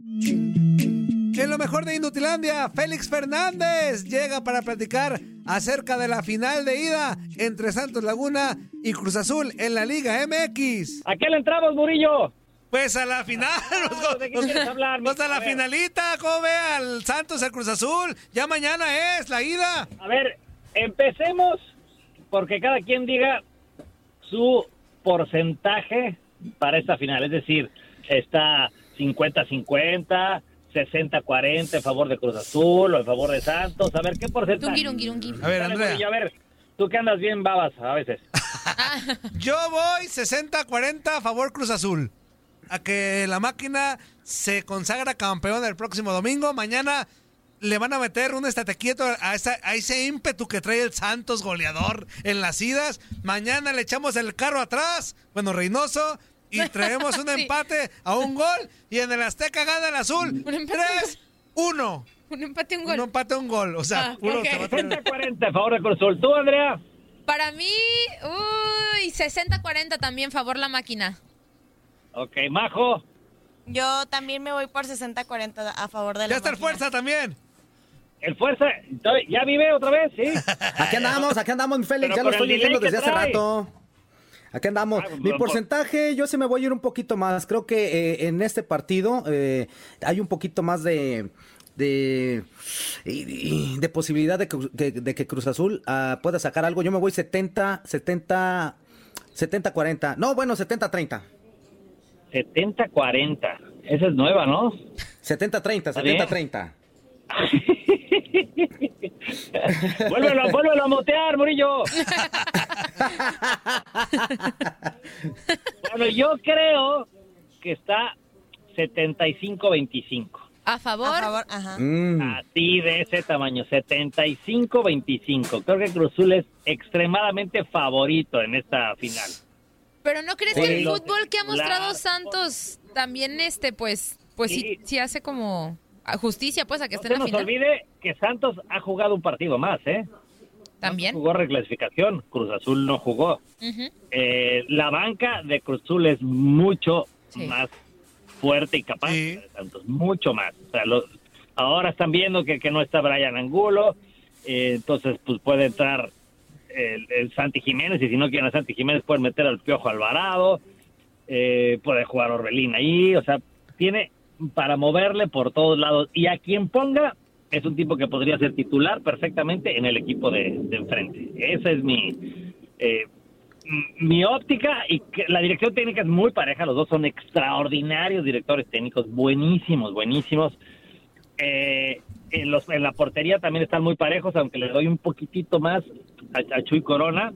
En lo mejor de Indutilandia, Félix Fernández llega para platicar acerca de la final de ida entre Santos Laguna y Cruz Azul en la Liga MX. ¿A qué le entramos, Murillo? Pues a la final, ¿De qué quieres hablar? pues a la A finalita, ¿cómo ve al Santos al Cruz Azul? Ya mañana es la ida. A ver, empecemos porque cada quien diga su porcentaje para esta final. Es decir, está 50-50, 60-40 en favor de Cruz Azul o en favor de Santos. A ver, ¿qué porcentaje? A ver, Andrea. A ver, tú que andas bien babas a veces. Yo voy 60-40 a favor Cruz Azul. A que la máquina se consagra campeón el próximo domingo. Mañana le van a meter un estate quieto a, esa- a ese ímpetu que trae el Santos goleador en las idas. Mañana le echamos el carro atrás, bueno, Reynoso, y traemos un Sí. empate a un gol. Y en el Azteca gana el azul. Un empate. 3-1. Un empate, un Un gol. empate a un gol. O sea, Ah, uno ok. se va a tener- 60-40 en favor de Cruz Azul. ¿Tú, Andrea? Para mí, uy, 60-40 también, favor la máquina. Ok, Majo. Yo también me voy por 60-40 a favor de la Ya está el fuerza también. El Fuerza, ¿ya vive otra vez? Sí. Aquí andamos, aquí andamos, mi Félix, Pero ya lo estoy diciendo desde hace rato. Aquí andamos. Ah, Mi bueno, porcentaje, yo se me voy a ir un poquito más. Creo que eh, en este partido eh, hay un poquito más de de, posibilidad de que, de- de que Cruz Azul ah, pueda sacar algo. Yo me voy 70, 70, 70, 40. No, bueno, 70, 30. 70-40. Esa es nueva, ¿no? 70, 30, Está 70, bien. 30. vuélvelo, vuélvelo a motear, Murillo. bueno, yo creo que está 75-25. A favor. A favor, ajá. Mm. Así de ese tamaño, 75-25. Creo que Cruzul es extremadamente favorito en esta final. Pero ¿no crees Sí, que el fútbol que ha mostrado la- Santos también, este, pues, pues sí, Sí. sí hace como justicia, pues, a que No esté se en la nos final? olvide que Santos ha jugado un partido más, ¿eh? También. Jugó reclasificación, Cruz Azul no jugó. Eh, la banca de Cruz Azul es mucho Sí. más fuerte y capaz Sí. que de Santos, mucho más. O sea, lo- ahora están viendo que, que no está Brian Angulo, eh, entonces pues puede entrar el, el Santi Jiménez y si no quieren a Santi Jiménez pueden meter al Piojo Alvarado, eh, puede jugar Orbelín ahí, o sea, tiene para moverle por todos lados y a quien ponga es un tipo que podría ser titular perfectamente en el equipo de, enfrente. Esa es mi eh, mi óptica y que la dirección técnica es muy pareja, los dos son extraordinarios directores técnicos, buenísimos, buenísimos. Eh, en, los, en la portería también están muy parejos, aunque le doy un poquitito más a, a Chuy Corona.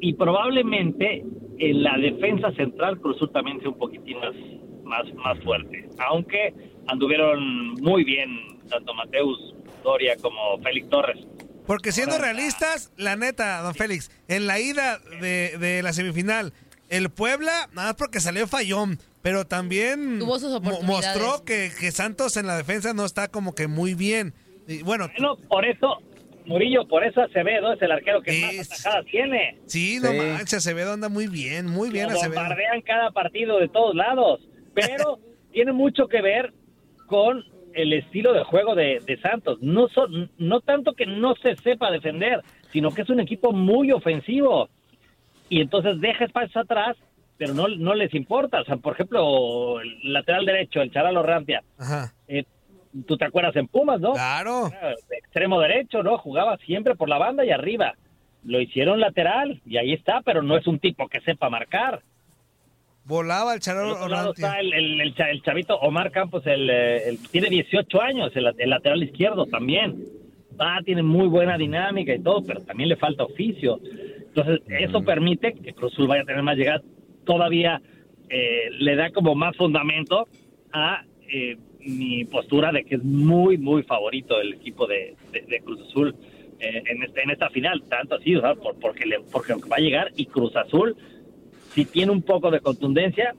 Y probablemente en la defensa central Cruz Azul también sea un poquitín más, más, más fuerte. Aunque anduvieron muy bien tanto Mateus Doria como Félix Torres. Porque siendo realistas, la neta, don Félix, en la ida de, de la semifinal, el Puebla, nada más porque salió fallón, pero también Tuvo sus mostró que, que Santos en la defensa no está como que muy bien. Y bueno, Bueno, por eso, Murillo, por eso Acevedo es el arquero que Es- más atajadas tiene. sí, no Sí. manches, Acevedo anda muy bien, muy bien Lo Acevedo. bombardean cada partido de todos lados. Pero tiene mucho que ver con el estilo de juego de, de Santos. No, son, no tanto que no se sepa defender, sino que es un equipo muy ofensivo. Y entonces deja espacios atrás, pero no, no les importa. O sea, por ejemplo, el lateral derecho, el Charalo Rampia. Ajá, eh, Tú te acuerdas en Pumas, ¿no? claro. De extremo derecho, ¿no? Jugaba siempre por la banda y arriba. Lo hicieron lateral y ahí está, pero no es un tipo que sepa marcar. Volaba el Charol otro lado Orrantia. está el, el- el cha- el chavito Omar Campos, el, eh, el- tiene 18 años, el, lateral izquierdo también. Ah, tiene muy buena dinámica y todo, pero también le falta oficio. Entonces, eso permite que Cruz Azul vaya a tener más llegadas. Todavía eh, le da como más fundamento a eh, mi postura de que es muy, muy favorito el equipo de, de- de Cruz Azul eh, en, este, en esta final. Tanto así, o sea, por- porque, le, porque va a llegar y Cruz Azul, si tiene un poco de contundencia,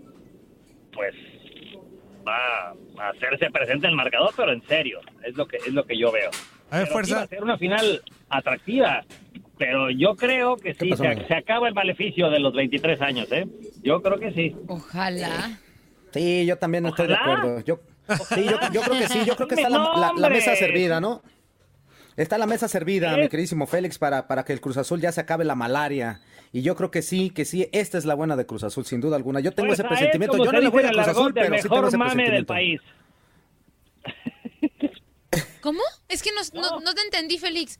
pues va a hacerse presente en el marcador, pero en serio, es lo que, es lo que yo veo. A ver, Pero sí va fuerza. a ser una final atractiva, pero yo creo que sí, pasó, se, se acaba el maleficio de los 23 años, ¿eh? Yo creo que sí. Ojalá. Sí, yo también estoy de acuerdo. Yo, sí, yo, yo creo que sí, yo creo que está la, No, la- la hombre. mesa servida, ¿no? Está la mesa servida, mi queridísimo Félix, para, para que el Cruz Azul ya se acabe la malaria. Y yo creo que sí, que sí, esta es la buena de Cruz Azul, sin duda alguna. Yo tengo Pues, ese a presentimiento. Yo no le voy a Cruz Azul, pero sí tengo mejor ese mame del país. ¿Cómo? Es que no, no, no te entendí, Félix.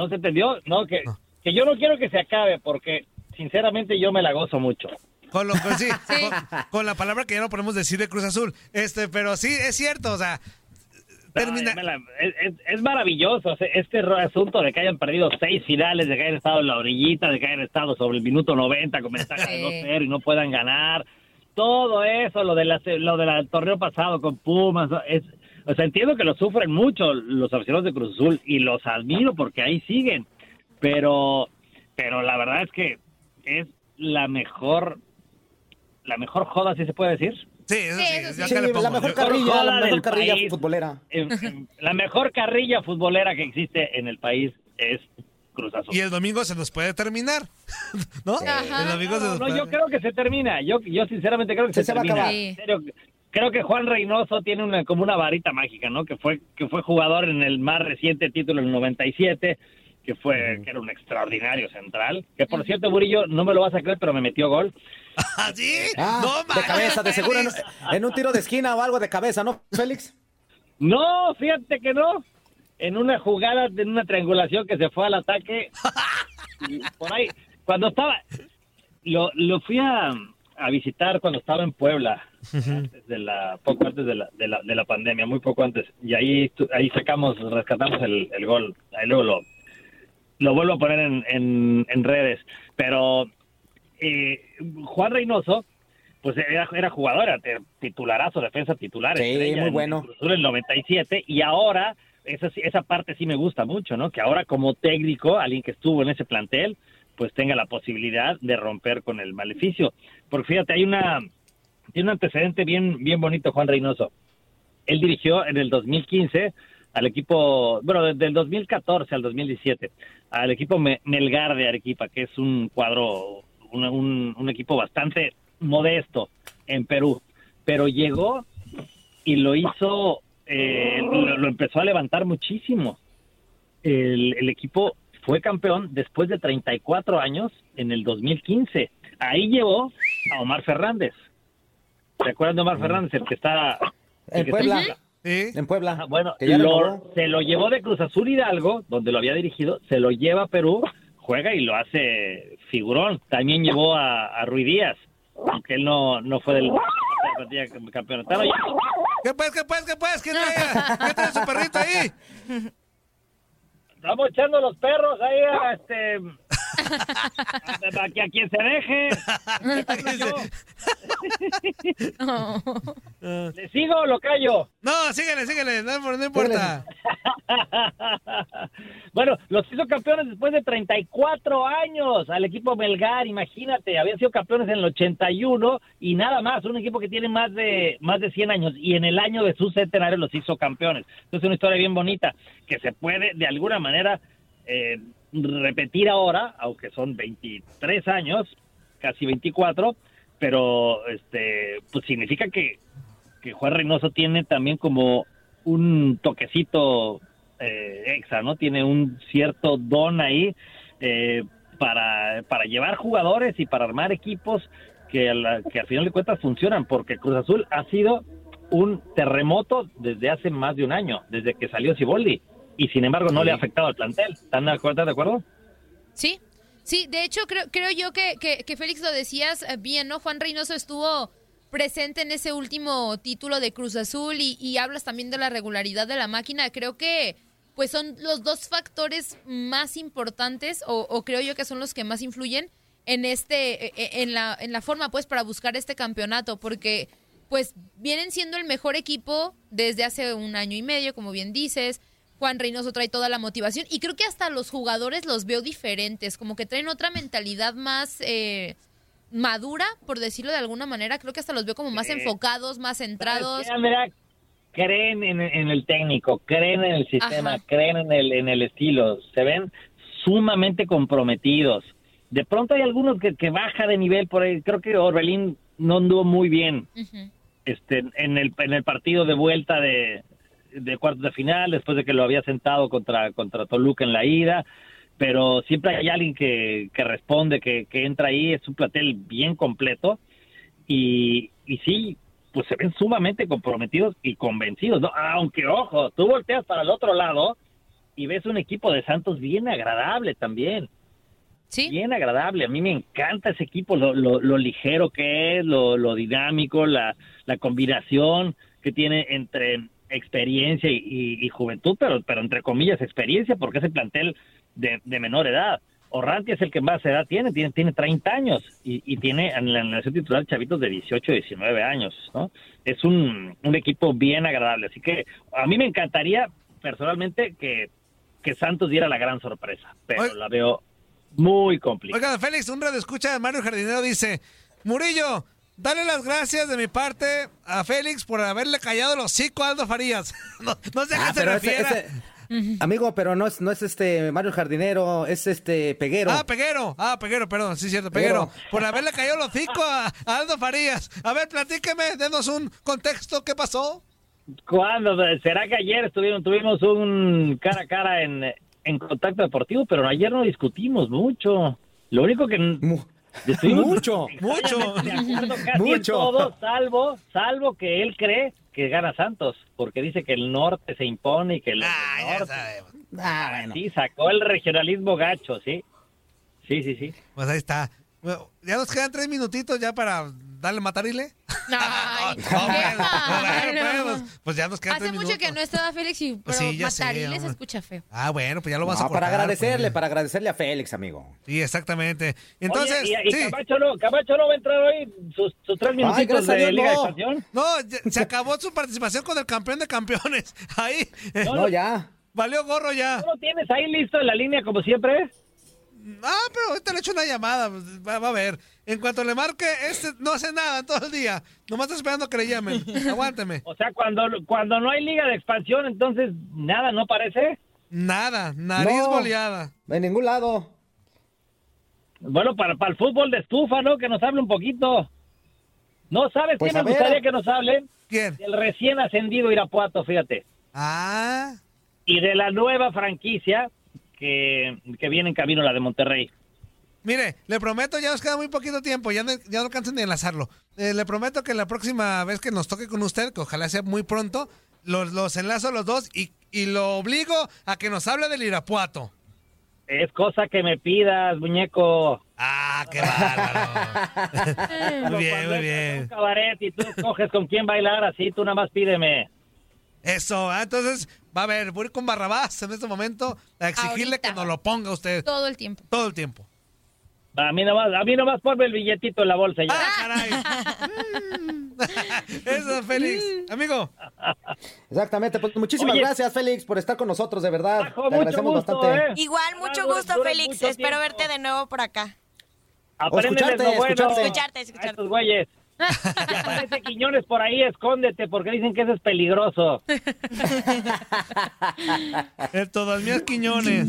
¿No se entendió? No, que, que yo no quiero que se acabe porque sinceramente yo me la gozo mucho. Con, lo, con- sí, Con, con la palabra que ya no podemos decir de Cruz Azul. Este, pero sí, es cierto, o sea, termina. La- es, maravilloso este asunto de que hayan perdido seis finales, de que hayan estado en la orillita, de que hayan estado sobre el minuto 90 con ventaja de Sí. 2-0 y no puedan ganar. Todo eso, lo, de la, lo del torneo pasado con Pumas, es, o sea, entiendo que lo sufren mucho los aficionados de Cruz Azul y los admiro porque ahí siguen, pero, pero la verdad es que es la mejor, la mejor joda, si se puede decir. Sí, eso Sí, sí, eso yo sí. acá le Sí, pongo. la mejor carrilla, la mejor carrilla país. futbolera. Eh, la mejor carrilla futbolera que existe en el país es Cruz Azul. Y el domingo se nos puede terminar. ¿No? Ajá. El domingo se No, nos no, puede yo creo que se termina. Yo, yo sinceramente creo que Sí, se, se va a termina. acabar. En serio, creo que Juan Reynoso tiene una como una varita mágica, ¿no? Que fue que fue jugador en el más reciente título en el 97, que fue que era un extraordinario central. Que por cierto, Murillo, no me lo vas a creer, pero me metió gol. ¿Ah, sí? Ah, no, de cabeza, de seguro en, en un tiro de esquina o algo de cabeza, ¿no, Félix? No, fíjate que no. En una jugada, en una triangulación que se fue al ataque. y por ahí, cuando estaba. Lo, lo fui a, a visitar cuando estaba en Puebla, antes de la, poco antes de la, de, la, de la pandemia, muy poco antes. Y ahí, ahí sacamos, rescatamos el, el gol. Ahí luego lo, lo vuelvo a poner en, en, en redes. Pero eh, Juan Reynoso, pues era, era jugador, era titularazo, defensa titular. Sí, estrella muy en- bueno. en el 97 y ahora esa, sí- esa parte sí me gusta mucho, ¿no? Que ahora como técnico, alguien que estuvo en ese plantel, pues tenga la posibilidad de romper con el maleficio. Porque fíjate, hay una tiene un antecedente bien bien bonito Juan Reynoso. Él dirigió en el 2015 al equipo, bueno, desde el 2014 al 2017, al equipo Me- Melgar de Arequipa, que es un cuadro, un, un equipo bastante modesto en Perú. Pero llegó y lo hizo, eh, lo, lo empezó a levantar muchísimo. El, el equipo fue campeón después de 34 años en el 2015. Ahí llevó a Omar Fernández. ¿Se acuerdan de Omar Fernández? El que está... En que Puebla. está- Sí. En Puebla. Ah, bueno, que ya lo- se lo llevó de Cruz Azul Hidalgo, donde lo había dirigido, se lo lleva a Perú, juega y lo hace figurón. También llevó a, a Rui Díaz, aunque él no, no fue del. Estaba ya- ¿Qué pues, qué pues, qué pues? ¿Qué trae, ¿Qué trae su perrito ahí? Estamos echando los perros ahí a este a, a- que a quien se deje. ¿Le sigo o lo callo? No, síguele, síguele, no, no importa. bueno, los hizo campeones después de 34 años al equipo Melgar, imagínate, habían sido campeones en el 81 y nada más, un equipo que tiene más de más de 100 años y en el año de su centenario los hizo campeones. Entonces es una historia bien bonita que se puede de alguna manera eh, repetir ahora, aunque son 23 años, casi 24, pero este pues significa que que Juan Reynoso tiene también como un toquecito eh, extra, ¿no? Tiene un cierto don ahí eh, para, para llevar jugadores y para armar equipos que, la- que al final de cuentas funcionan, porque Cruz Azul ha sido un terremoto desde hace más de un año, desde que salió Siboldi. Y sin embargo no le ha afectado al plantel. ¿Están de acuerdo? ¿Están de acuerdo? Sí, sí, de hecho creo, creo yo que, que, que Félix lo decías eh, bien, ¿no? Juan Reynoso estuvo presente en ese último título de Cruz Azul y, y hablas también de la regularidad de la máquina. Creo que pues son los dos factores más importantes o, o creo yo que son los que más influyen en este e- e- en la en la forma pues para buscar este campeonato porque pues vienen siendo el mejor equipo desde hace un año y medio como bien dices Juan Reynoso trae toda la motivación y creo que hasta los jugadores los veo diferentes como que traen otra mentalidad más eh, madura por decirlo de alguna manera creo que hasta los veo como más enfocados más centrados ¿Sabes qué, Andrea? creen en, en el técnico, creen en el sistema, Ajá. creen en el, en el estilo, se ven sumamente comprometidos. De pronto hay algunos que, que baja de nivel por ahí. Creo que Orbelín no anduvo muy bien este, en, el, en el partido de vuelta de, de cuartos de final, después de que lo había sentado contra, contra Toluca en la ida. Pero siempre hay alguien que, que responde, que, que entra ahí. Es un platel bien completo. Y, y sí, pues se ven sumamente comprometidos y convencidos, ¿no? Aunque, ojo, tú volteas para el otro lado y ves un equipo de Santos bien agradable también, sí bien agradable. A mí me encanta ese equipo, lo, lo, lo ligero que es, lo, lo dinámico, la, la combinación que tiene entre experiencia y, y- y juventud, pero, pero entre comillas experiencia, porque es el plantel de, de menor edad. Orranti es el que más edad tiene, tiene, tiene 30 años y, y tiene en la nación titular chavitos de 18, 19 años, ¿no? Es un, un equipo bien agradable, así que a mí me encantaría personalmente que, que Santos diera la gran sorpresa, pero Oye. la veo muy complicada. Oiga, Félix, un radio escucha de Mario Jardinero dice, Murillo, dale las gracias de mi parte a Félix por haberle callado los hocico a Aldo Farías. no, no sé a qué Ah, se pero ese- Amigo, pero no es, no es este Mario Jardinero, es este Peguero. Ah, Peguero. Ah, Peguero, perdón. Sí, cierto, Peguero. Peguero. Por haberle caído los hocico a, a Aldo Farías. A ver, platíqueme, denos un contexto. ¿Qué pasó? ¿Cuándo? ¿Será que ayer estuvimos, tuvimos un cara a cara en, en contacto deportivo? Pero ayer no discutimos mucho. Lo único que Mucho. Mucho. Mucho. todo, salvo, salvo que él cree que gana Santos, porque dice que el norte se impone y que el Ah, ya norte... sabemos. Ah, bueno. Sí, sacó el regionalismo gacho, sí. Sí, sí, sí. Pues ahí está. Bueno, ya nos quedan tres minutitos ya para darle matarile. Ay, No, bueno, pues, pues ya nos quedan Hace tres mucho minutos. que no estaba Félix y pero sí, ya sé, Matarile se escucha feo. Ah, bueno, pues ya lo vas a No, cortar. para agradecerle, pues. para agradecerle a Félix, amigo. Sí, exactamente. Entonces, Oye, y, y sí. Camacho, no, Camacho no va a entrar hoy sus, sus tres minutitos a de Dios, Liga no. de Expansión. No, ya- se acabó su participación con el campeón de campeones. Ahí, eh, No, ya. valió gorro ya. ¿No lo tienes ahí listo en la línea como siempre? Ah, pero ahorita le echo una llamada. pues, Va, va a ver. En cuanto le marque, este no hace nada en todo el día. Nomás está esperando que le llamen. Aguánteme. O sea, cuando, cuando no hay liga de expansión, entonces nada, ¿no parece? Nada, nariz No. boleada. En ningún lado. Bueno, para, para el fútbol de estufa, ¿no? Que nos hable un poquito. ¿No sabes Pues, quién me ver. gustaría que nos hable? ¿Quién? Del recién ascendido Irapuato, fíjate. Ah, Y de la nueva franquicia que, que viene en camino, la de Monterrey. mire, le prometo, ya nos queda muy poquito tiempo. Ya no, ya no alcanzo ni enlazarlo. Eh, le prometo que la próxima vez que nos toque con usted, que ojalá sea muy pronto, los, los enlazo a los dos y, y lo obligo a que nos hable del Irapuato. Es cosa que me pidas, muñeco. Ah, qué bárbaro. muy bien, muy a Un bien. cabaret y tú escoges con quién bailar, así tú nada más pídeme. Eso, ah, entonces, va a ver, voy a ir con Barrabás en este momento a exigirle Ahorita. que nos lo ponga usted Todo el tiempo. todo el tiempo. A mí nomás, a mí nomás ponme el billetito en la bolsa ya. ¡Ah, caray! Eso, Félix. Amigo, Exactamente. Pues muchísimas Oye. gracias, Félix, por estar con nosotros, de verdad. Bajo, Te agradecemos gusto, bastante. ¿eh? Igual, mucho gusto, Félix. mucho Espero tiempo. verte de nuevo por acá. Apréndeles escucharte, lo bueno escucharte. Escucharte, a escucharte. estos güeyes. Si aparece Quiñones por ahí, escóndete, porque dicen que eso es peligroso. el todas mías Quiñones.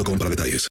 para detalles.